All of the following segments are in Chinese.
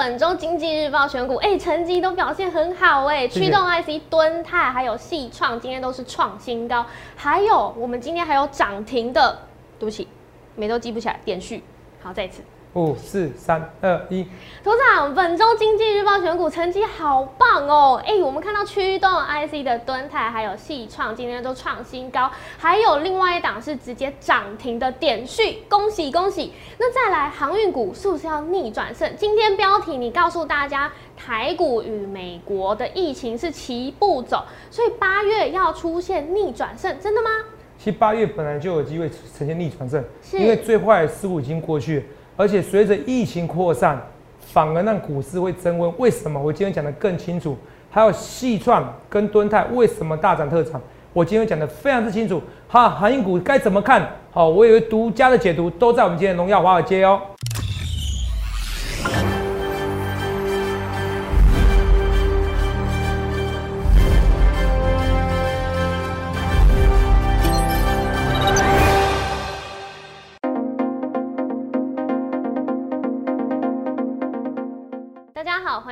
本周经济日报选股，哎，成绩都表现很好哎，驱动 IC、敦泰还有细创今天都是创新高，还有我们今天还有涨停的，对不起，每都记不起来，点序，好，再一次。五四三二一，组长，本周经济日报选股成绩好棒哦！哎、我们看到驱动 IC 的敦泰还有细创今天都创新高，还有另外一档是直接涨停的点序，恭喜恭喜！那再来航运股是不是要逆转胜？今天标题你告诉大家，台股与美国的疫情是齐步走，所以八月要出现逆转胜，真的吗？其实八月本来就有机会呈现逆转胜，因为最坏的事物已经过去了，而且随着疫情扩散，反而让股市会增温。为什么？我今天讲的更清楚。还有细创跟敦泰为什么大涨特涨，我今天讲的非常之清楚。哈，航运股该怎么看？好，我有一个独家的解读，都在我们今天荣耀华尔街哦。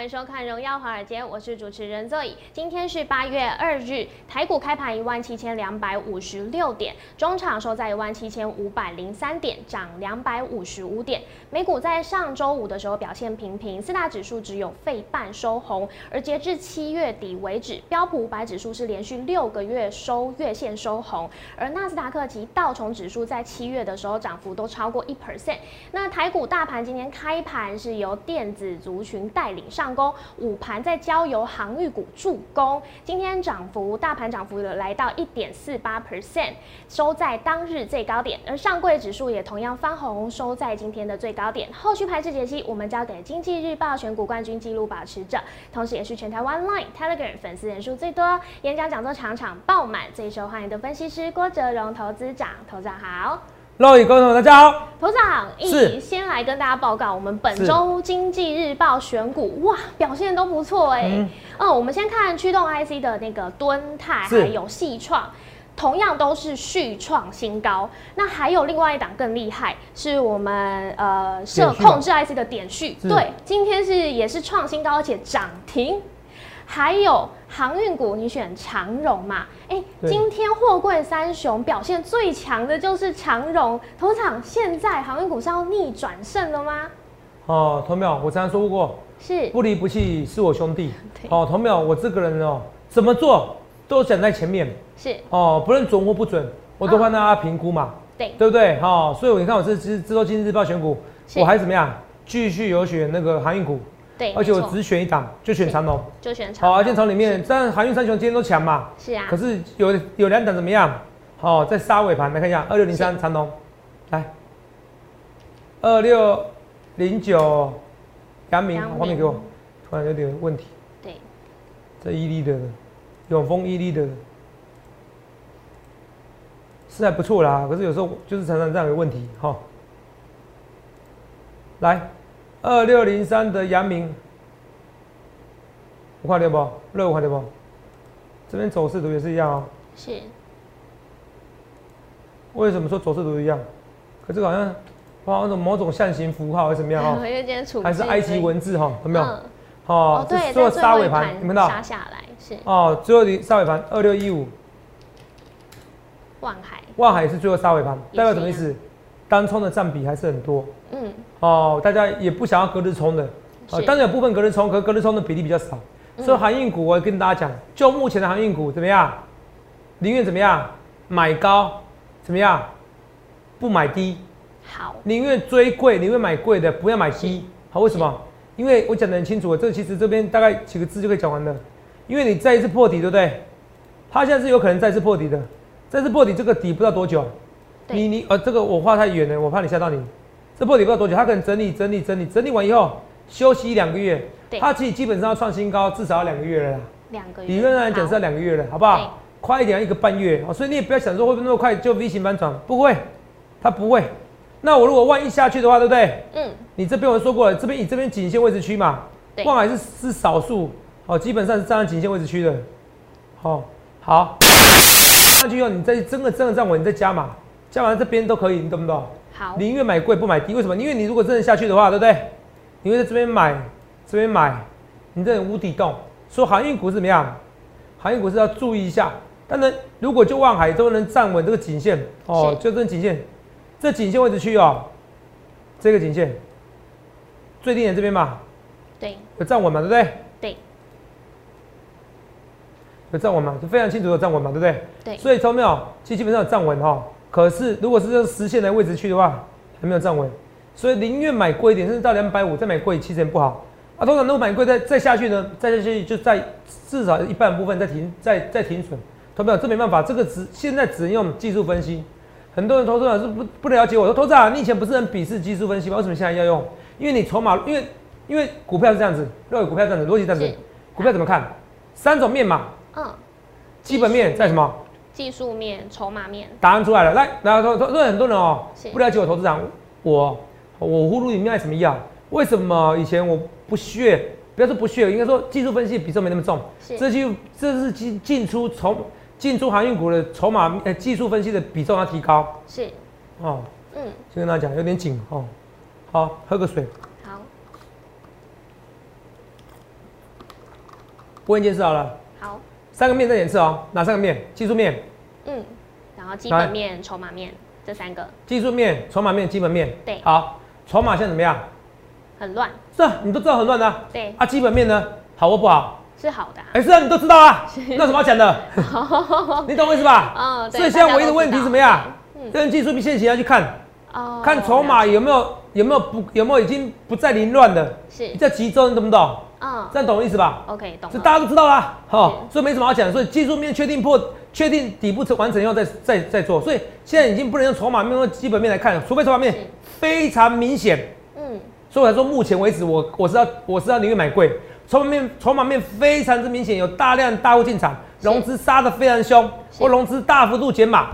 收看《荣耀华尔街》，我是主持人 Zoe。今天是八月二日，台股开盘一万七千两百五十六点，中场收在一万七千五百零三点，涨两百五十五点。美股在上周五的时候表现平平，四大指数只有费半收红，而截至七月底为止，标普五百指数是连续六个月收月线收红，而纳斯达克及道琼指数在七月的时候涨幅都超过一 percent。那台股大盘今天开盘是由电子族群带领上攻，午盘再交由航运股助攻。今天涨幅大盘涨幅有来到一点四八 percent，收在当日最高点。而上柜指数也同样翻红，收在今天的最高点。后续排势解析，我们交给经济日报选股冠军纪录保持者，同时也是全台湾 Line、Telegram 粉丝人数最多、演讲讲座场场爆满、最受欢迎的分析师郭哲荣投资长。投资长好。各位观众大家好，头长，是。一先来跟大家报告，我们本周经济日报选股哇表现都不错哎、嗯。嗯，我们先看驱动 IC 的那个敦泰是。还有细创。同样都是续创新高，那还有另外一档更厉害，是我们呃设控制 IC 的点序，是。对，今天是也是创新高，而且涨停。还有航运股，你选长荣嘛？哎、对今天货柜三雄表现最强的就是长荣。头场现在航运股是要逆转胜了吗？哦，同淼，我常常说过，是不离不弃是我兄弟。哦，同淼，我这个人哦，怎么做都想在前面。是，哦，不论准或不准，我都帮大家评估嘛，对，对不对？哦，所以你看我这这这周今日日报选股，我还怎么样？继续有选那个航运股，对，而且我只选一档，就选长龙。就选长好，荣。而且从里面，但航运三雄今天都强嘛，是啊，可是有有两档怎么样？好，在杀尾盘来看一下，二六零三长龙，来，二六零九阳明阳，明。画面给我，突然有点问题，对，这伊利的永丰伊利的。是还不错啦，可是有时候就是常常这样有问题哈。来，二六零三的阳明，我看到不？热我看到不？这边走势图也是一样哦。是，为什么说走势图一样？可这个好像好像某种象形符号还是怎么样因哦？为还是埃及文字哈？有没有？嗯哦哦，，对，最后在最后一杀尾盘，你们看到？杀下来是哦，最后的杀尾盘二六一五，万海，万海是最后杀尾盘，代表什么意思？单冲的占比还是很多嗯，哦，大家也不想要隔日冲的，呃，当然有部分隔日冲，可隔日冲的比例比较少，嗯所以航运股我跟大家讲，就目前的航运股怎么样？宁愿怎么样？买高，怎么样？不买低，好，宁愿追贵，宁愿买贵的，不要买低。好，为什么？因为我讲的很清楚，这其实这边大概几个字就可以讲完了。因为你再一次破底，对不对？它现在是有可能再次破底的，再次破底这个底不知道多久。你你呃，这个我画太远了，我怕你吓到你。这破底不知道多久，它可能整理整理整理整理完以后休息一两个月，对它其实基本上要创新高，至少要两个月了啦。两个月，理论上来讲是要好两个月了，好不好？快一点要一个半月哦，所以你也不要想说会不会那么快就 V 型反转，不会，它不会。那我如果万一下去的话，对不对？嗯，你这边我说过了，这边以这边颈线位置区嘛，对万海是是少数，哦，基本上是站在颈线位置区的，好、好，上去以后你再真的真的站稳，你再加码，加码在这边都可以，你懂不懂？好，宁愿买贵不买低，为什么？因为你如果真的下去的话，对不对？你会在这边买，这边买，你这无底洞。说航运股怎么样？航运股是要注意一下。但是如果就望海都能站稳这个颈线哦，就这颈线，这颈线位置区哦，这个颈线最低点这边嘛，对，有站稳嘛，对不对？对，有站稳嘛，就非常清楚的站稳嘛，对不对？对。所以从没有，其实基本上有站稳哈。可是如果是这实线的位置去的话，还没有站稳，所以宁愿买贵一点，甚至到两百五再买贵，其实也不好。啊，通常如果买贵再再下去呢，再下去就在至少一半部分再停，再再停损。投票这没办法，这个只现在只能用技术分析。很多人投资者是不不了解我说投资啊，你以前不是很鄙视技术分析吗？为什么现在要用？因为你筹码，因为因为股票是这样子，认为股票这样子，逻辑这样子，股票怎么看？三种面嘛，嗯，基本面在什么？技术面、筹码面。答案出来了，来，来投投，因为很多人哦不了解我投资长，我我葫芦里面爱什么药？为什么以前我不屑？不要说不屑，应该说技术分析比重没那么重。这就这是进进出筹。进出航运股的筹码，呃，技术分析的比重要提高。是，哦，嗯，先跟大家讲，有点紧哦。好，喝个水。好。问一件事好了。好。三个面再演示哦，哪三个面？技术面。嗯。然后基本面、筹码面这三个。技术面、筹码面、基本面。对。好，筹码现在怎么样？很乱。是啊，你都知道很乱的。对。啊，基本面呢？好或不好？是好的，哎，是啊，你都知道啊，那什么要讲的？你懂我意思吧？嗯，所以现在唯一的问题怎么样？跟技术面线型要去看，哦，看筹码有没有有没有不有没有已经不再凌乱的，是比较集中，你懂不懂？嗯，这样懂我意思吧？OK，懂。所以大家都知道啦，好，所以没什么好讲。所以技术面确定破，确定底部成完成以后再再再做。所以现在已经不能用筹码面或基本面来看，除非筹码面非常明显。嗯，所以我才说目前为止，我我是要我是要宁愿买贵。筹码面，筹码面非常之明显，有大量大户进场，融资杀的非常凶，或融资大幅度减码，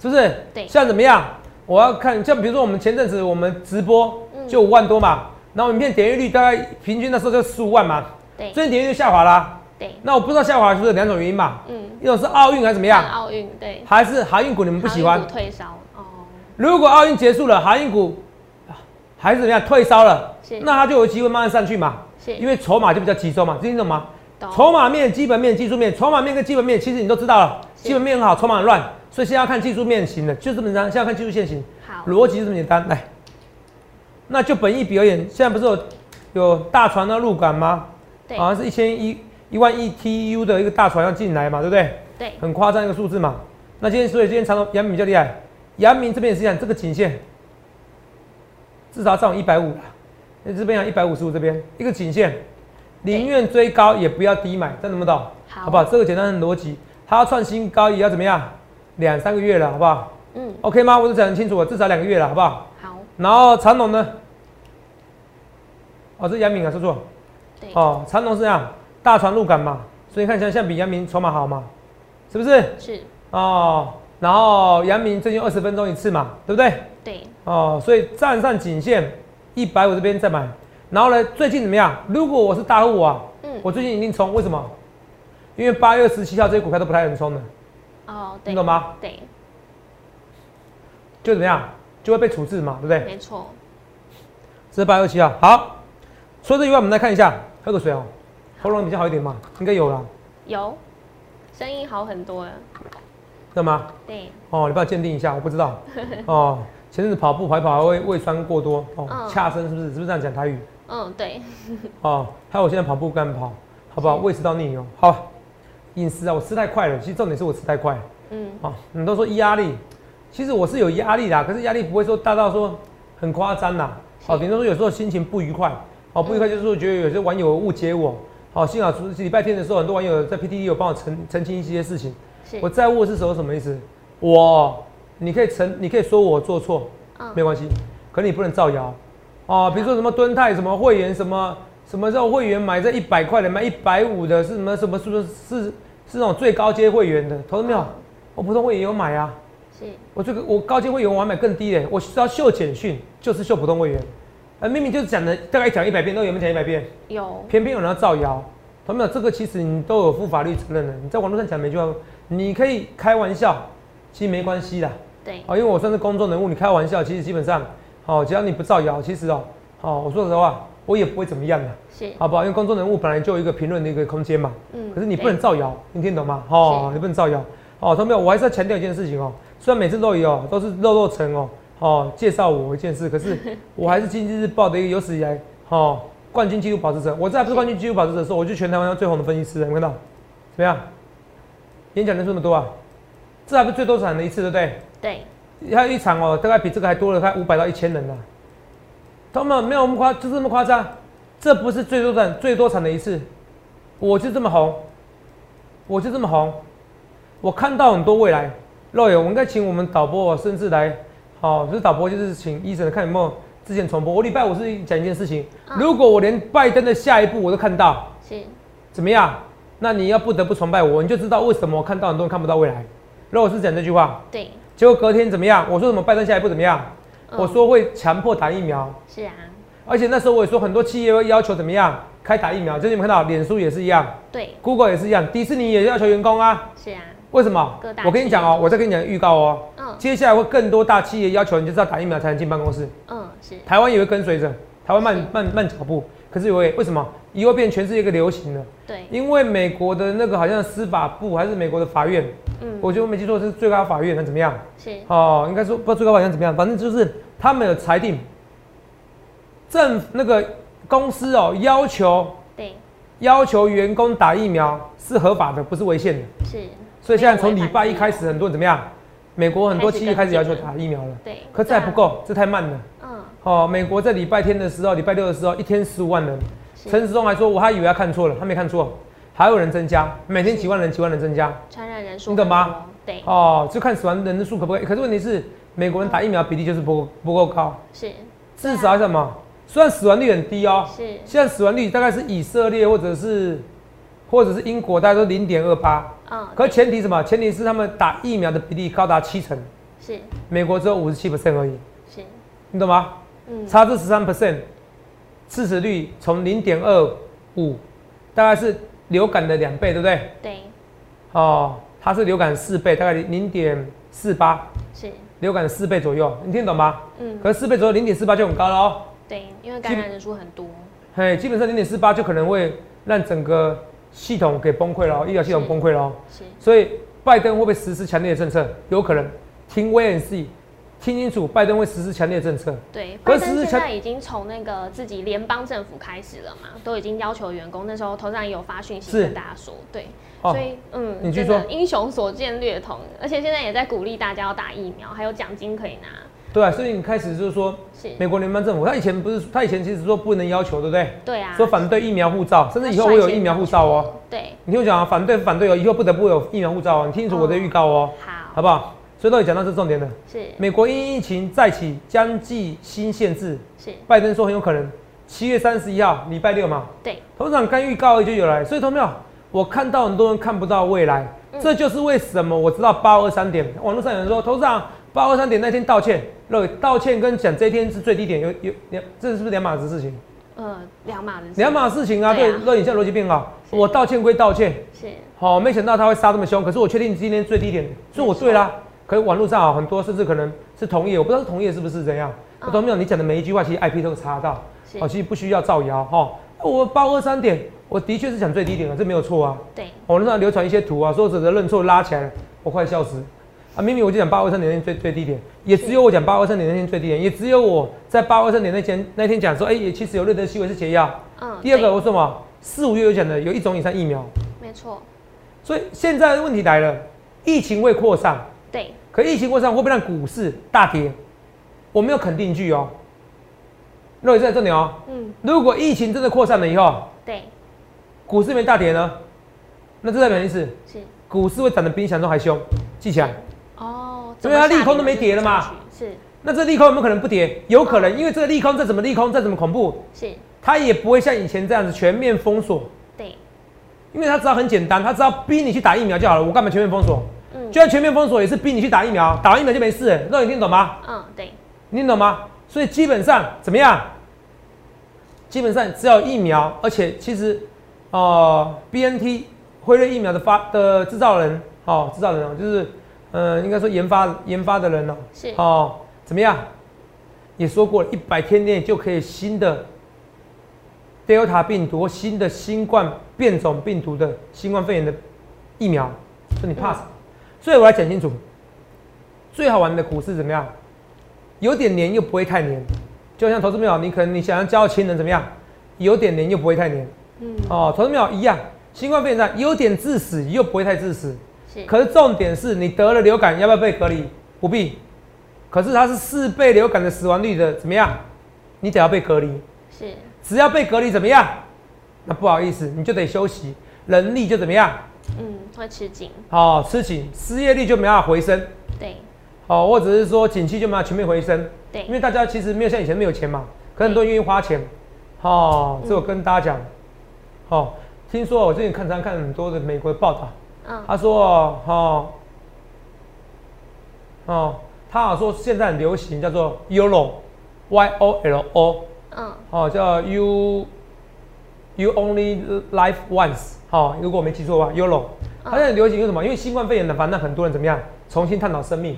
是不是？对。现在怎么样？我要看，像比如说我们前阵子我们直播就五万多嘛，然后影片点阅率大概平均那时候就十五万嘛，对。最近点阅率下滑啦，对。那我不知道下滑是不是两种原因嘛？嗯。一种是奥运还是怎么样？奥运对。还是航运股你们不喜欢？退烧哦。如果奥运结束了，航运股还是怎么样退烧了？那它就有机会慢慢上去嘛。因为筹码就比较集中嘛，听懂吗？筹码面、基本面、技术面，筹码面跟基本面其实你都知道了，基本面很好，筹码很乱，所以现在要看技术面型的，就这么简单。现在看技术线型，好，逻辑就这么简单。来，那就本意比而言，现在不是有有大船要入港吗？对，好像是一千一一万亿 TU 的一个大船要进来嘛，对不对？对，很夸张一个数字嘛。那今天所以今天长隆阳明比较厉害，阳明这边也是一样，这个颈线至少涨一百五了。这边讲，一百五十五这边一个颈线，宁愿追高也不要低买，这能不懂？好不好？这个简单的逻辑，它要创新高也要怎么样？两三个月了，好不好？嗯，OK 吗？我都讲很清楚了，至少两个月了，好不好？好。然后长龙呢？哦，这是阳明啊，说错。对。哦，长龙是这样，大船入港嘛，所以看起来像比杨明筹码好嘛，是不是？是。哦，然后杨明最近二十分钟一次嘛，对不对？对。哦，所以站上颈线。一百五这边再买，然后呢？最近怎么样？如果我是大户啊，嗯，我最近一定冲，为什么？因为八月十七号这些股票都不太能冲的。哦，你懂吗？对。就怎么样？就会被处置嘛，对不对？没错。这是八月七啊。好，除了这以外，我们来看一下，喝个水哦。喉咙比较好一点嘛？应该有了。有，声音好很多了。知道吗？对。哦，你帮我鉴定一下，我不知道。哦。前阵子跑步跑一跑，胃胃酸过多哦，恰声是不是？是不是这样讲台语？嗯，对。哦，还有我现在跑步干跑，好不好？胃食道逆流。好，饮食啊，我吃太快了。其实重点是我吃太快。嗯。哦，你都说压力，其实我是有压力的，可是压力不会说大到说很夸张呐。好，顶多说有时候心情不愉快。好，不愉快就是说觉得有些网友误解我。好，幸好是礼拜天的时候，很多网友在 PTT 有帮我澄澄清一些事情。我在乎的是什么？什么意思？我。你可以成，你可以说我做错，没关系，可你不能造谣，哦，比如说什么敦泰什么会员什么什么叫会员买这一百块的买一百五的是什么什么是不是是是那种最高阶会员的，投资没有？我普通会员有买啊，是，我这个我高阶会员我买更低的，我是要秀简讯，就是秀普通会员，呃，明明就是讲的大概讲一百遍，都有没有讲一百遍？有，偏偏有人要造谣，投资没有？这个其实你都有负法律责任的，你在网络上讲每句话，你可以开玩笑，其实没关系的。对，因为我算是公众人物，你开玩笑，其实基本上，哦，只要你不造谣，其实哦，哦，我说实话，我也不会怎么样的，是，好不好？因为公众人物本来就有一个评论的一个空间嘛。嗯可是你不能造谣，你听懂吗？哦，你不能造谣。哦，同没有，我还是要强调一件事情哦。虽然每次都有哦都是肉肉成哦，哦介绍我一件事，可是 我还是经济日报的一个有史以来哦冠军纪录保持者。我在不是冠军纪录保持者的时候，我就全台湾最红的分析师了，你看到？怎么样？演讲人数那么多啊？这还不是最多场的一次，对不对？对，还有一场哦，大概比这个还多了，快五百到一千人呢。他们没有那么夸，就这么夸张。这不是最多场最多场的一次，我就这么红，我就这么红，我看到很多未来。肉友，我应该请我们导播甚至来，好、不是导播就是请医生看有没有之前重播。我礼拜五是讲一件事情，嗯如果我连拜登的下一步我都看到，是，怎么样？那你要不得不崇拜我，你就知道为什么我看到很多人看不到未来。如果是讲这句话，对，结果隔天怎么样？我说什么拜登下一步怎么样？嗯我说会强迫打疫苗，是啊，而且那时候我也说很多企业会要求怎么样开打疫苗，就是你们看到脸书也是一样对，，Google 也是一样，迪士尼也要求员工啊。是啊，为什么？我跟你讲哦、我再跟你讲预告哦、嗯。接下来会更多大企业要求你就是要打疫苗才能进办公室，嗯，是，台湾也会跟随着，台湾慢慢慢脚步，可是也会为什么？以后变全世界一个流行了，对，因为美国的那个好像司法部还是美国的法院，嗯，我觉得我没记错是最高法院，那怎么样？是，哦，应该说不知道最高法院怎么样，反正就是他们有裁定，政那个公司哦要求对，要求员工打疫苗是合法的，不是违宪的。是，所以现在从礼拜一开始，很多人怎么样？美国很多企业开始要求打疫苗了，对，可这还不够，这太慢了。嗯，哦，美国在礼拜天的时候，礼拜六的时候，一天十五万人。是陈时中还说，我还以为他看错了，他没看错，还有人增加，每天是几万人、几万人增加。传染人数，你懂吗？对，哦，就看死亡人数可不可以？可是问题是，美国人打疫苗比例就是不够不够高。是，至少什么？虽然死亡率很低哦，是，现在死亡率大概是以色列或者是或者是英国，大家都零点二八。嗯，可前提什么？前提是他们打疫苗的比例高达七成，是，美国只有五十七 percent 而已，是，你懂吗？嗯，差这十三 percent，致死率从零点二五，大概是流感的两倍，对不对？对，哦，它是流感四倍，大概零点四八，是，流感四倍左右，你听懂吗？嗯，可是四倍左右，零点四八就很高了哦。对，因为感染人数很多，嘿，基本上零点四八就可能会让整个系统给崩溃了哦，医疗系统崩溃了。所以拜登会不会实施强烈的政策？有可能，听 see，听清楚，拜登会实施强烈的政策。对，拜登现在已经从那个自己联邦政府开始了嘛，都已经要求员工，那时候头上也有发讯息跟大家说，对，哦所以嗯，你继续说。英雄所见略同，而且现在也在鼓励大家要打疫苗，还有奖金可以拿，对啊，所以你开始就是说，是，美国联邦政府，他以前不是，他以前其实说不能要求，对不对？对啊，说反对疫苗护照，甚至以后会有疫苗护照哦。对，你听我讲啊，反对反对哦，以后不得不有疫苗护照哦，你听清楚我的预告哦，好，好不好？所以到底讲到这重点的。是美国因疫情再起将计新限制，是，拜登说很有可能七月三十一号，礼拜六嘛，对，董事长刚预告就有来，所以同没有？我看到很多人看不到未来，嗯这就是为什么我知道八二三点，网络上有人说，董事长八二三点那天道歉，那道歉跟讲这一天是最低点，有有两，这是不是两码子事情？呃，两码子，两码事情啊，对那你现在逻辑变好，我道歉归道歉，是，好、没想到他会杀这么凶，可是我确定今天最低点，所以我对啦。可是网络上啊，很多甚至可能是同业，我不知道是同业是不是这样。嗯同没有？你讲的每一句话，其实 IP 都查到，是哦，其实不需要造谣哈。我八二三点，我的确是讲最低点了，这没有错啊。对，网络上流传一些图啊，说指责认错拉起来了，我快笑死。啊，明明我就讲八二三点那天最最低点，也只有我讲八二三点那天最低点，也只有我在八二三点那天那天讲说，哎、也其实有瑞德西韦是解药。嗯，第二个对我说嘛，四五月有讲的有一种以上疫苗，没错，所以现在的问题来了，疫情未扩散，对，可疫情扩散会不会让股市大跌？我没有肯定句哦。那也在这里哦，嗯，如果疫情真的扩散了以后，对，股市没大跌呢，那这代表意思，是，股市会涨得比你想中还凶，记起来。哦，所以它利空都没跌跌了嘛？是那这利空有没有可能不跌？有可能，因为这个利空再怎么利空，再怎么恐怖，是，它也不会像以前这样子全面封锁，对，因为它知道很简单，它只要逼你去打疫苗就好了，我干嘛全面封锁？嗯就算全面封锁，也是逼你去打疫苗，打完疫苗就没事了。那你听懂吗？嗯，对，你听懂吗？所以基本上怎么样？基本上只要有疫苗，而且其实，呃，B N T 辉瑞疫苗的发的制造人，哦，制造人哦，就是，呃，应该说研发研发的人哦，是哦，怎么样？也说过了，一百天内就可以新的 Delta 病毒或新的新冠变种病毒的新冠肺炎的疫苗，说你怕什么？所以我来讲清楚，最好玩的股市怎么样？有点黏又不会太黏，就像投资友，你可能你想要交亲人怎么样？有点黏又不会太黏，嗯，哦，投资友一样，新冠肺炎有点致死又不会太致死，是。可是重点是你得了流感要不要被隔离？不必。可是它是四倍流感的死亡率的，怎么样？你得要被隔离。是。只要被隔离怎么样？那不好意思，你就得休息，人力就怎么样？嗯，会吃紧。好，吃紧，失业率就没办法回升。对。好，或者是说景气就没办法全面回升。对。因为大家其实没有像以前没有钱嘛，可很多人愿意花钱。好，这我跟大家讲。哦，听说我最近看常看很多的美国的报道。嗯。他说，哦，哦，他好说现在很流行叫做 YOLO，Y O L O。嗯，哦，叫 You You Only Live Once，好，如果我没记错的话，YOLO，它现在流行是什么？因为新冠肺炎的，反正很多人怎么样，重新探讨生命。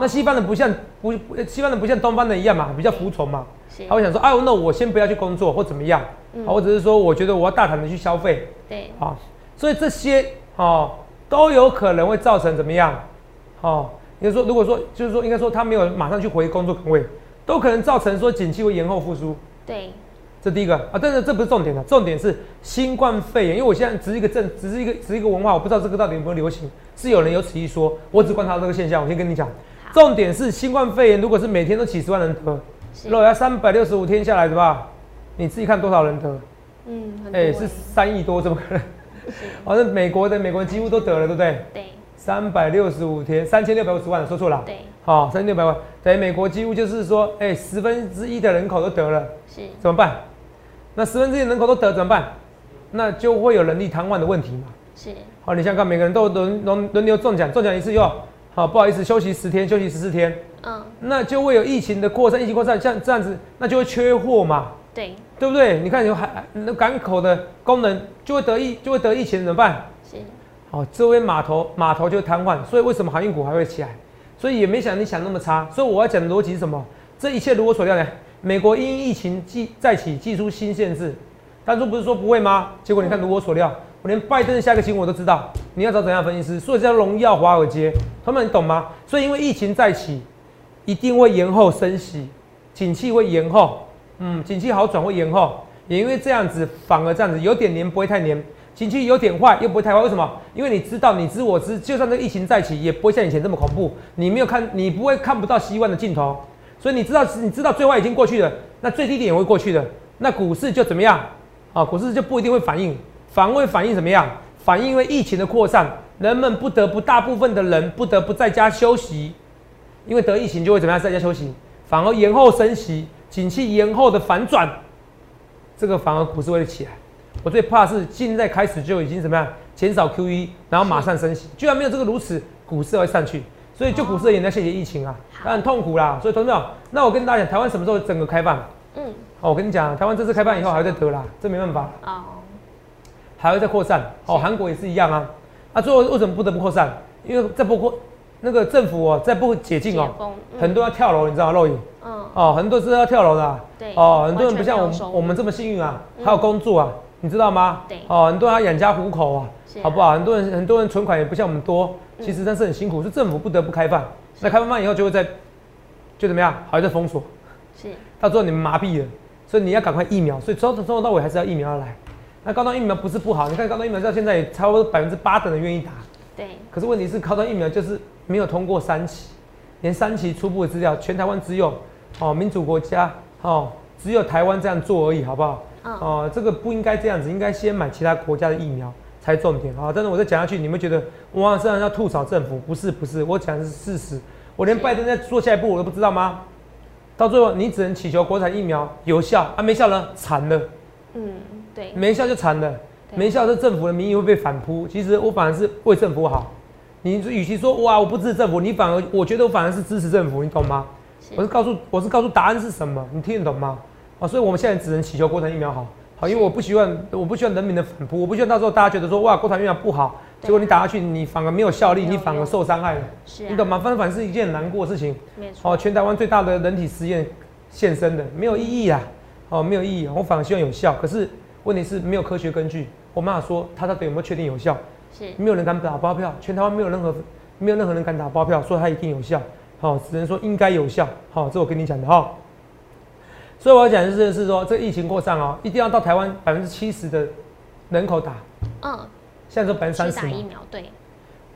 那西方人不像不，西方人不像东方人一样嘛，比较服从嘛。他会想说，哎，那我先不要去工作或怎么样，或者是说，我觉得我要大胆的去消费。对，好，所以这些哦都有可能会造成怎么样？哦，应该说，如果说就是说，应该说他没有马上去回工作岗位，都可能造成说景气会延后复苏。对，这第一个啊，但是这不是重点的，重点是新冠肺炎，因为我现在只是一个政，只是一个只是一个文化，我不知道这个到底有没有流行，是有人有此一说，我只观察这个现象。我先跟你讲，重点是新冠肺炎，如果是每天都几十万人得，如果要三百六十五天下来，对吧？你自己看多少人得？嗯，哎，是三亿多，怎么可能？反正美国的美国人几乎都得了，对不对？对，三百六十五天，三千六百五十万，说错了。对。好，三千六百万，等于美国几乎就是说，哎，十分之一的人口都得了，是怎么办？那十分之一人口都得怎么办？那就会有人力瘫痪的问题嘛。是。好，你想看，每个人都轮轮轮流中奖，中奖一次又好，不好意思，休息十天，休息十四天。嗯。那就会有疫情的扩散，疫情扩散，像这样子，那就会缺货嘛。对。对不对？你看有海那港口的功能就会得疫，就会得疫情怎么办？是。好，周边码头码头就瘫痪，所以为什么航运股还会起来？所以也没想你想那么差，所以我要讲的逻辑是什么？这一切如我所料呢？美国因疫情继再起，寄出新限制，当初不是说不会吗？结果你看如我所料，我连拜登的下个新闻我都知道。你要找怎样分析师？所以叫荣耀华尔街，他们你懂吗？所以因为疫情再起，一定会延后升息，景气会延后，嗯，景气好转会延后，也因为这样子，反而这样子有点黏不会太黏。景气有点坏，又不会太坏，为什么？因为你知道，你知我知，就算这疫情再起，也不会像以前这么恐怖。你没有看，你不会看不到希望的尽头，所以你知道，你知道最坏已经过去了，那最低点也会过去的。那股市就怎么样？啊，股市就不一定会反应，反会反应怎么样？反应因为疫情的扩散，人们不得不大部分的人不得不在家休息，因为得疫情就会怎么样，在家休息，反而延后升息，景气延后的反转，这个反而股市会起来。我最怕是现在开始就已经怎么样减少 QE，然后马上升息，居然没有这个如此，股市会上去，所以就股市而言要谢谢疫情啊，很痛苦啦。所以同志们，那我跟大家讲，台湾什么时候整个开放？嗯，哦，我跟你讲，台湾这次开放以后还会再得啦，这没办法哦，还会再扩散。哦，韩国也是一样啊。啊，最后为什么不得不扩散？因为再不扩，那个政府哦，再不解禁哦，很多要跳楼，你知道吗？漏影。嗯。哦，很多是要跳楼的。对。哦，很多人不像我们我们这么幸运啊，还有工作啊。你知道吗？对，哦，很多人要养家糊口啊，好不好？很多人很多人存款也不像我们多，其实真是很辛苦，是政府不得不开放。那开放放以后就会在，就怎么样？还在封锁，是，到最后你们麻痹了，所以你要赶快疫苗，所以从从头到尾还是要疫苗要来。那高端疫苗不是不好，你看高端疫苗到现在也差不多百分之八的人愿意打，对。可是问题是高端疫苗就是没有通过三期，连三期初步的资料，全台湾只有哦民主国家哦只有台湾这样做而已，好不好？哦，这个不应该这样子，应该先买其他国家的疫苗才重点啊！但是我再讲下去，你们觉得哇，这样要吐槽政府？不是不是，我讲的是事实。我连拜登在做下一步我都不知道吗？到最后你只能祈求国产疫苗有效啊，没效呢，惨了。嗯，对，没效就惨了，没效这政府的民意会被反扑。其实我反而是为政府好。你与其说哇我不支持政府，你反而我觉得我反而是支持政府，你懂吗？我是告诉我是告诉答案是什么，你听得懂吗？啊，所以我们现在只能祈求国产疫苗好，好，因为我不希望，我不希望人民的反扑，我不希望到时候大家觉得说，哇，国产疫苗不好，结果你打下去，你反而没有效力，你反而受伤害了，你懂吗？反反是一件很难过的事情，没错。哦，全台湾最大的人体实验现身的，没有意义啊，哦，没有意义，我反而希望有效，可是问题是没有科学根据，我妈说它到底有没有确定有效？是。没有人敢打包票，全台湾没有任何没有任何人敢打包票说它一定有效，好，只能说应该有效，好，这我跟你讲的哈。所以我要讲的是是说，这疫情扩散哦，一定要到台湾百分之七十的人口打，嗯，现在说百分之三十嘛，打疫苗，对，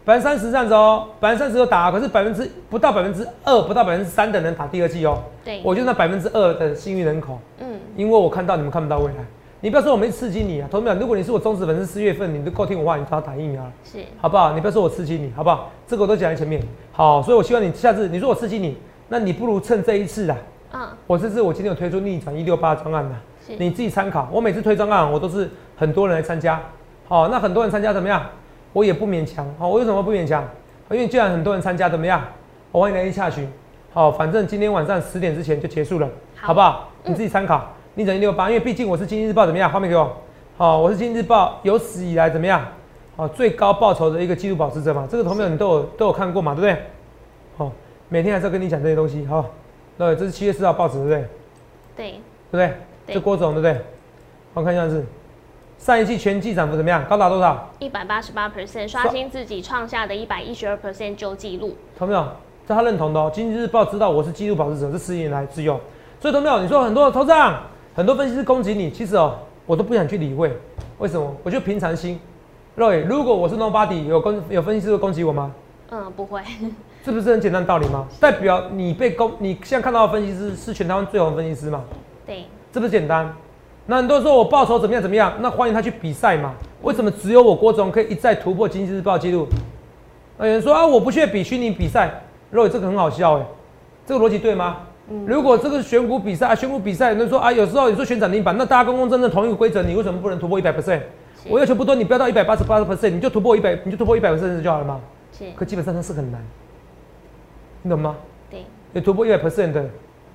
百分之三十这样子哦，百分之三十都打，可是百分之不到百分之二，不到百分之三的人打第二剂哦，对，我就那百分之二的幸运人口，嗯，因为我看到你们看不到未来，你不要说我没刺激你啊，同志们，如果你是我忠实粉丝，四月份你都够听我话，你早打疫苗了。是，好不好？你不要说我刺激你，好不好？这个我都讲在前面。好，所以我希望你下次你说我刺激你，那你不如趁这一次啊。嗯，我这次我今天有推出逆转一六八专案的，是，你自己参考。我每次推专案，我都是很多人来参加。好，那很多人参加怎么样？我也不勉强。好，我为什么不勉强？因为既然很多人参加，怎么样？我欢迎来一下群。好，反正今天晚上十点之前就结束了，好好不好？嗯你自己参考。逆转一六八，因为毕竟我是经济日报怎么样？画面给我。好，我是经济日报有史以来怎么样？好，最高报酬的一个纪录保持者嘛，这个投票你都有都有看过嘛，对不对？好，每天还是要跟你讲这些东西，好，对，这是七月四号报纸，对不对？对，对不对？对这郭总对不对？我看一下是上一季全季涨幅怎么样？高达多少？一百八十八 percent 刷新自己创下的一百一十二 percent 旧纪录，投没有？这他认同的哦。经济日报知道我是纪录保持者，这十年来自由，所以投没有？你说很多头长、很多分析师攻击你，其实哦，我都不想去理会。为什么？我就平常心。Roy，如果我是 Nobody，有攻有分析师会攻击我吗？嗯，不会，这不是很简单的道理吗？代表你被攻，你现在看到的分析师是全台湾最红的分析师嘛？对，这不是简单？那很多人说我报酬怎么样怎么样，那欢迎他去比赛嘛？为什么只有我郭总可以一再突破经济日报纪录？那有人说啊，我不去比虚拟比赛，肉这个很好笑哎，这个逻辑对吗？嗯如果这个选股比赛，啊选股比赛，有人说啊，有时候你说选涨停板，那大家公公正正同一个规则，你为什么不能突破一百 percent？我要求不多，你不要到一百八十八 percent，你就突破一百，你就突破一百 percent 就好了嘛。是，可基本上它是很难，你懂吗？对，你突破一百 percent 的，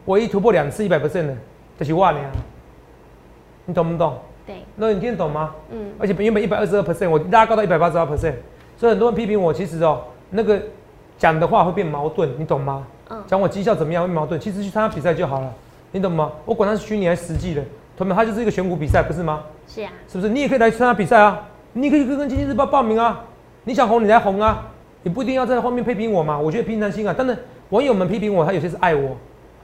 我一突破两次一百 percent 的，就是我呢。你懂不懂？对，那你听得懂吗？嗯，而且原本一百二十二 percent，我拉高到一百八十二 percent，所以很多人批评我，其实哦，那个讲的话会变矛盾，你懂吗？嗯，讲我绩效怎么样会矛盾，其实去参加比赛就好了，你懂吗？我管它是虚拟还是实际的，同学们，它就是一个选股比赛，不是吗？是啊，是不是？你也可以来参加比赛啊，你也可以跟经济日报报名啊，你想红你来红啊，你不一定要在后面批评我嘛。我觉得平常心啊，但是网友们批评我，他有些是爱我，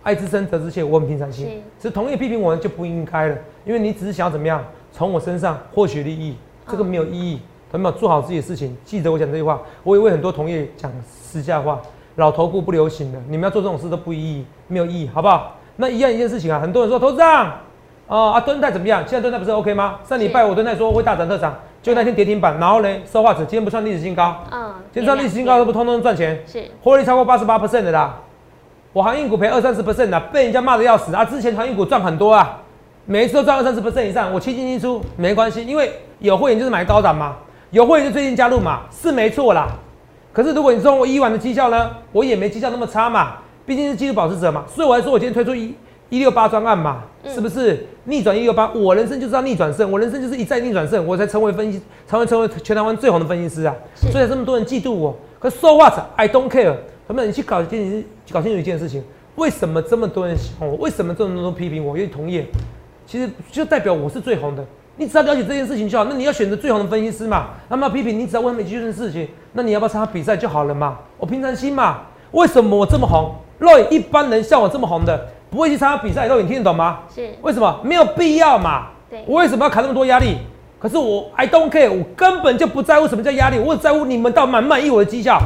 爱之深责之切，我很平常心。只是同业批评我就不应该了，因为你只是想要怎么样从我身上获取利益，这个没有意义。同学们做好自己的事情，记得我讲这句话，我也为很多同业讲私下话，老头顾不流行的，你们要做这种事都不意义，没有意义，好不好？那一样一件事情啊，很多人说投资长。哦啊，敦泰怎么样？现在敦泰不是 OK 吗？上礼拜我敦泰说会大涨特涨，就那天跌停板，然后呢，收化指今天不创历史新高，嗯，今天创历史新高都不通通赚钱，是，获利超过八十八 percent 的啦。我航运股赔二三十 percent 的，被人家骂的要死啊！之前航运股赚很多啊，每一次都赚二三十 percent 以上，我七进七出没关系，因为有会员就是买高档嘛，有会员就最近加入嘛，是没错啦。可是如果你说我以往的绩效呢，我也没绩效那么差嘛，毕竟是技术保持者嘛，所以我还说我今天推出一一六八专案嘛，嗯是不是逆转一六八？我人生就是要逆转胜，我人生就是一再逆转胜，我才成为分析，才会成为全台湾最红的分析师啊！所以才这么多人嫉妒我。可 so what? I don't care。他们，你去搞清楚，搞清楚一件事情，为什么这么多人喜欢我？为什么这么多人批评我？因为同业，其实就代表我是最红的。你只要了解这件事情就好。那你要选择最好的分析师嘛？那么批评你只要问他们一件事情，那你要不要参加比赛就好了嘛？我平常心嘛。为什么我这么红？若一般人像我这么红的，不会去参加比赛，若你听得懂吗？是，为什么？没有必要嘛。对，我为什么要扛那么多压力？可是我 I don't care，我根本就不在乎什么叫压力，我只在乎你们到满不满意我的绩效，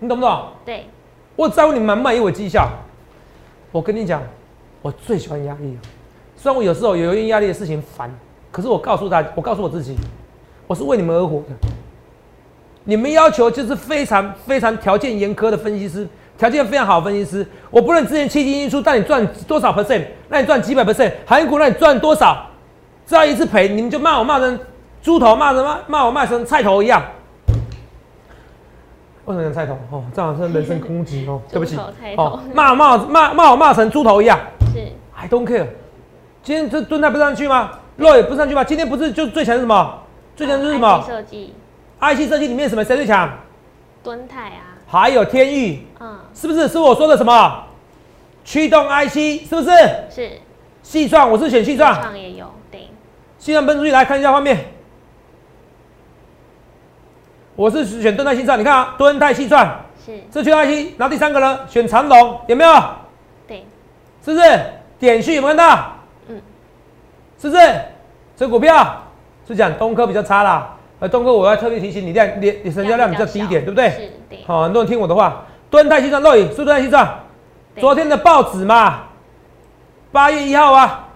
你懂不懂？对，我只在乎你们满不满意我的绩效。我跟你讲，我最喜欢压力了。虽然我有时候有因压力的事情烦，可是我告诉大家，我告诉我自己，我是为你们而活的。你们要求就是非常非常条件严苛的分析师，条件非常好的分析师。我不论之前七进一出带你赚多少 percent，让你赚几百 percent，韩国让你赚多少，只要一次赔，你们就骂我骂成猪头，骂成骂骂我骂成菜头一样。为什么讲菜头？哦，这好像人身攻击哦，对不起哦，骂骂骂骂我骂成猪头一样是，，I don't care。今天这蹲台不上去吗？肉也不上去吧？今天不是就最强是什么？最强就是什么设计，？IC 设计里面什么谁最强？敦泰啊，还有天域，嗯，是不是？是我说的什么？驱动 IC 是不是？是，细算我是选细算，创也有，对，细算分出去来看一下画面。我是选敦泰细算，你看啊，敦泰细算是，这缺 IC，然后第三个呢选长龙，有没有？对，是不是？点序有没有看到？嗯，是不是？这股票？是讲东科比较差啦，呃，东科我要特别提醒你量量成交量比较低一点，对不对？是，对，好，很多人听我的话，敦泰细算肉影是敦泰细算，对。昨天的报纸嘛，八月一号啊，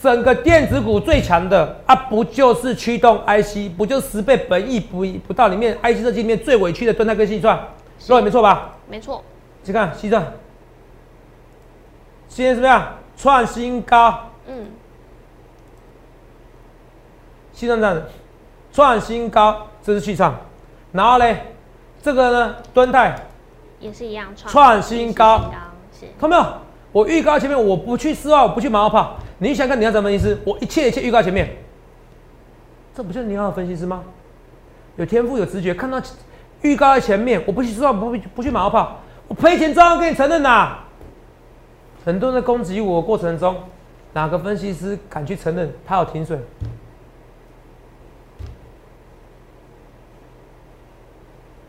整个电子股最强的啊，不就是驱动 IC，不就十倍本益不不到里面 IC 设计里面最委屈的敦泰跟细算，肉眼没错吧？没错，去看细算，今天怎么样？创新高，嗯，细算这样子，创新高，这是细算，然后嘞，这个呢，敦泰。也是一样创新高是，看到没有？我预告前面，我不去四号，我不去马后炮。你想看你要怎么意思？我一切一切预告前面，这不就是你要的分析师吗？有天赋有直觉，看到预告在前面，我不去四号，不不去马后炮，我赔钱照样跟你承认呐。很多人在攻击我过程中，哪个分析师敢去承认他有停损？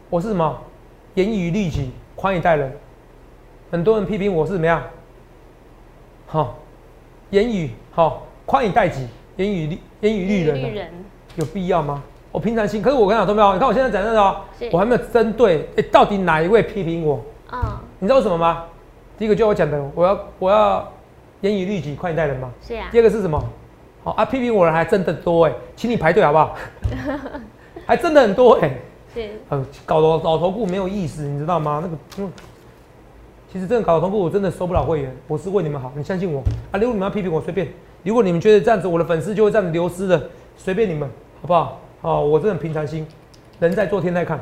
我是什么？严以律己，宽以待人。很多人批评我是怎么样？好，言语好，宽以待己，严以律严以律人啊、人，有必要吗？我平常心，可是我跟你讲，都没有。你看我现在讲的哦是，我还没有针对，哎、到底哪一位批评我？嗯，你知道为什么吗？第一个就我讲的，我要我要严以律己，宽以待人嘛。是啊第，二个是什么？好啊，批评我的人还真的多哎，请你排队好不好？还真的很多哎。是，呃，搞老老头顾没有意思，你知道吗？那个，嗯，其实真的搞老头顾，我真的收不了会员，我是为你们好，你相信我啊。如果你们要批评我，随便；如果你们觉得这样子，我的粉丝就会这样子流失的，随便你们，好不好？哦，我真的平常心，人在做天在看。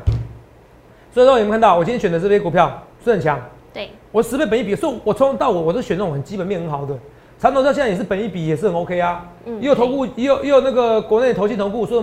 所以说，你们看到我今天选的这些股票是很强，对，我十倍本一比，所以我从头到尾我都选那种很基本面很好的。长头到现在也是本一比也是很 OK 啊，嗯也有投顾，也有也有那个国内投信投顾说什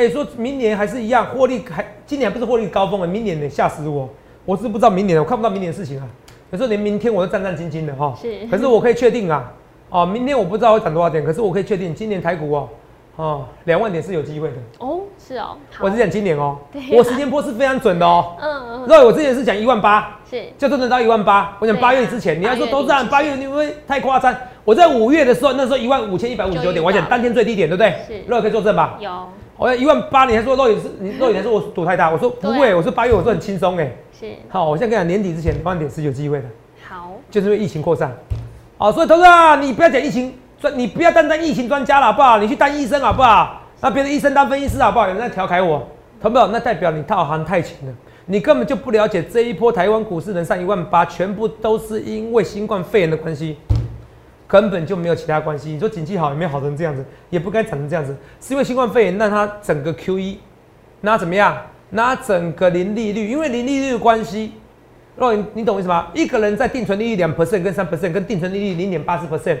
么？哎、说明年还是一样获利，还今年还不是获利高峰啊，明年呢吓死我！我是不知道明年的，我看不到明年的事情啊。有时候连明天我都战战兢兢的哈。是可是我可以确定啊，哦，明天我不知道会涨多少点，可是我可以确定今年台股哦，哦，两万点是有机会的。哦，是哦，我是讲今年哦我时间波是非常准的哦。嗯嗯，那我之前是讲一万八，是，就真的到一万八。我讲八月之前，你要说都这样，八月你会太夸张？我在五月的时候，那时候一万五千一百五十九点，我讲当天最低点，对不对？是肉可以作证吧？有，我要一万八，你还说肉眼是你肉眼还说我赌太大，我说不会，我说八月我说很轻松哎。是，好，我现在跟你讲，年底之前两万点是有机会的，好，就是因为疫情扩散。好，所以投资啊，你不要讲疫情专，你不要单当疫情专家了，好不好？你去当医生好不好？那别的医生当分析师好不好？有人在调侃我，投没有？那代表你套行太浅了，你根本就不了解这一波台湾股市能上一万八，全部都是因为新冠肺炎的关系。根本就没有其他关系。你说景气好也没有好成这样子，也不该涨成这样子，是因为新冠肺炎让它整个 Q E，那怎么样？那整个零利率，因为零利率的关系，若你你懂我意思吗？一个人在定存利率两 percent 跟三 percent 跟定存利率零点八四 percent，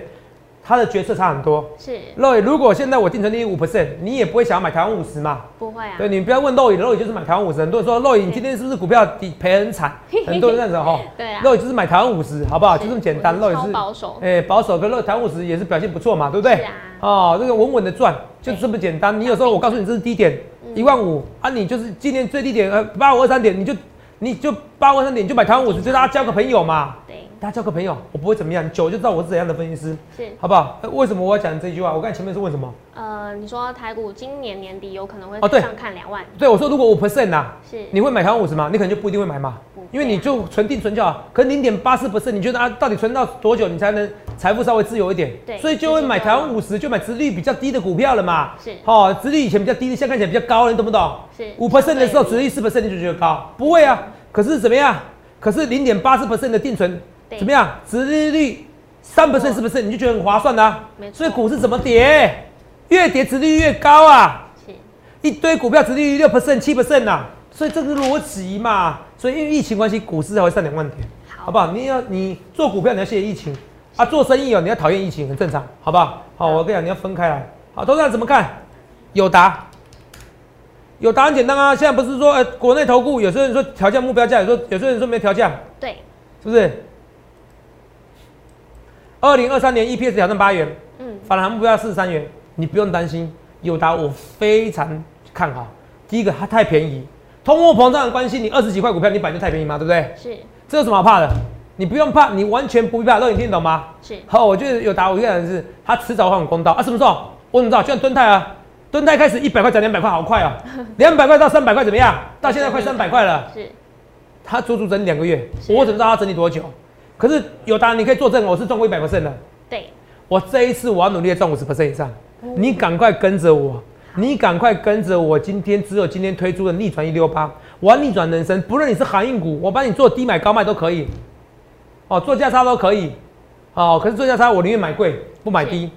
他的决策差很多。是，肉眼，如果现在我定存利率五 percent，你也不会想要买台湾五十嘛？不会啊，对你不要问肉眼，肉眼就是买台湾五十。很多人说肉眼，你今天是不是股票底赔很惨？很多人这样子哈。对啊肉眼就是买台湾五十，好不好？就这么简单。我是超肉眼是保守哎、保守跟肉台湾五十也是表现不错嘛，对不对？是啊哦，这个稳稳的赚，就这么简单。你有时候我告诉你这是低点，嗯一万五啊，你就是今天最低点呃八五二三点，你就你就八五二三点你就买台湾五十，就大家交个朋友嘛。对，大家交个朋友，我不会怎么样，久就知道我是怎样的分析师，是，好不好？呃为什么我要讲这句话？我刚才前面是问什么？呃，你说台股今年年底有可能会哦对上看两万，对我说，如果五 percent 呐，是，你会买台湾五十吗？你可能就不一定会买嘛不会啊，因为你就存定存就好。可零点八四 percent，你觉得啊，到底存到多久你才能财富稍微自由一点？对所以就会买台湾五十，就买殖利率比较低的股票了嘛。是哦，殖利率以前比较低，现在看起来比较高了，你懂不懂？是五 percent 的时候，殖利率四 percent 你就觉得高？不会啊，可是怎么样？可是零点八四 percent 的定存对怎么样？殖利率三 percent 四 percent 你就觉得很划算啊没。错所以股市怎么跌？越跌殖利率越高啊。是，一堆股票殖利率六 percent、七 percent 呐，所以这个逻辑嘛，所以因为疫情关系，股市才会上两万点，好好不好？你要你做股票你要谢谢疫情啊，做生意哦你要讨厌疫情很正常，好不好？好，我跟你讲你要分开来。好，投资人怎么看？有答。有答很简单啊，现在不是说呃国内投顾有些人说调降目标价，有时候有些人说没调降，对，是不是？二零二三年 EPS 挑战八元，嗯，反弹目标四十三元，你不用担心，友达我非常看好。第一个，它太便宜，通货膨胀的关系，你二十几块股票，你买就太便宜嘛，对不对？是，这有什么好怕的？你不用怕，你完全不必怕。肉，你听得懂吗？是。好，我觉得友达，我个人是，它迟早会很公道啊。什么时候？我怎么知道？就像敦泰啊，敦泰开始一百块涨两百块，好快哦。两百块到三百块怎么样？到现在快三百块了。是。它足足整两个月，我怎么知道它整理多久？可是有答案，你可以作证，我是中过一百 percent 的。对。我这一次我要努力的赚五十 percent 以上。你赶快跟着我。你赶快跟着我，今天只有今天推出的逆转一六八，我要逆转人生，不论你是航运股，我帮你做低买高卖都可以，哦，做价差都可以，哦，可是做价差我宁愿买贵不买低，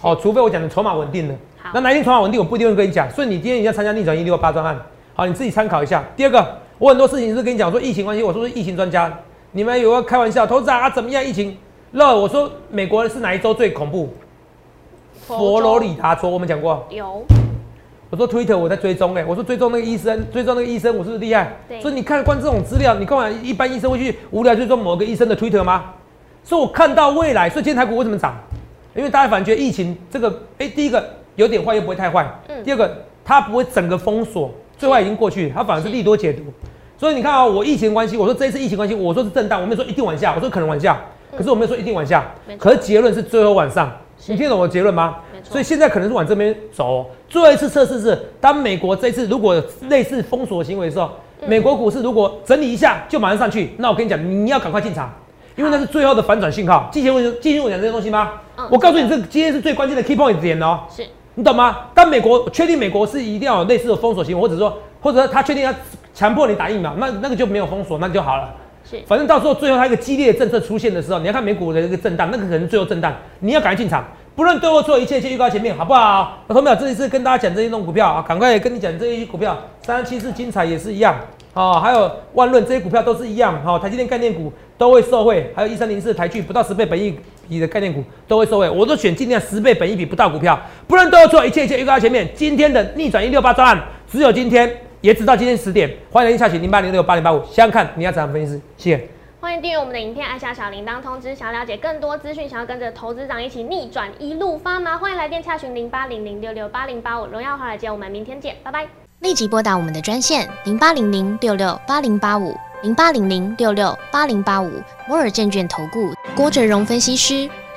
哦，除非我讲的筹码稳定的，那哪一天筹码稳定，我不一定会跟你讲，所以你今天一定要参加逆转一六八专案，好，你自己参考一下。第二个，我很多事情是跟你讲说疫情关系，我说是疫情专家，你们有个开玩笑，投资啊怎么样？疫情，那我说美国是哪一周最恐怖？佛罗里达州，我们讲过有。我说 Twitter 我在追踪哎，我说追踪那个医生，追踪那个医生，我是不是厉害？所以你看关这种资料，你干嘛一般医生会去无聊追踪某个医生的 Twitter 吗？所以我看到未来，所以今天台股为什么涨？因为大家反正觉得疫情这个，哎，第一个有点坏又不会太坏，嗯。第二个它不会整个封锁，最坏已经过去，它反而是利多解读。所以你看啊，我疫情关系，我说这一次疫情关系，我说是震荡，我没有说一定往下，我说可能往下，可是我没有说一定往下，可是结论是最后晚上。你听懂我的结论吗？所以现在可能是往这边走。最后一次测试是，当美国这次如果类似封锁行为的时候，美国股市如果整理一下就马上上去，那我跟你讲，你要赶快进场，因为那是最后的反转信号。继续问，继续我讲这些东西吗？我告诉你，这今天是最关键的 key point 点哦。是你懂吗？当美国确定美国是一定要有类似的封锁行为，或者说，或者说他确定要强迫你打疫苗，那那个就没有封锁，那就好了。是，反正到时候最后它一个激烈的政策出现的时候，你要看美股的一个震荡，那个可能最后震荡，你要赶快进场。不论对或错，一切先预告前面，好不好？那同学们，这一次跟大家讲这些种股票啊，赶快跟你讲这些股票，三七四精彩也是一样啊，还有万润这些股票都是一样哈，台积电概念股都会受惠，还有一三零四台剧不到十倍本益比的概念股都会受惠，我都选尽量十倍本益比不到股票，不论对或错，一切一切预告前面，今天的逆转一六八专案只有今天，也直到今天十点，欢迎下群零八零六八零八五，想看你要怎样分析师，谢谢。欢迎订阅我们的影片，按下小铃铛通知。想要了解更多资讯，想要跟着投资长一起逆转一路发吗？欢迎来电洽询零八零零六六八零八五。荣耀华尔街，我们明天见，拜拜。立即拨打我们的专线零八零零六六八零八五零八零零六六八零八五摩尔证券投顾郭哲荣分析师。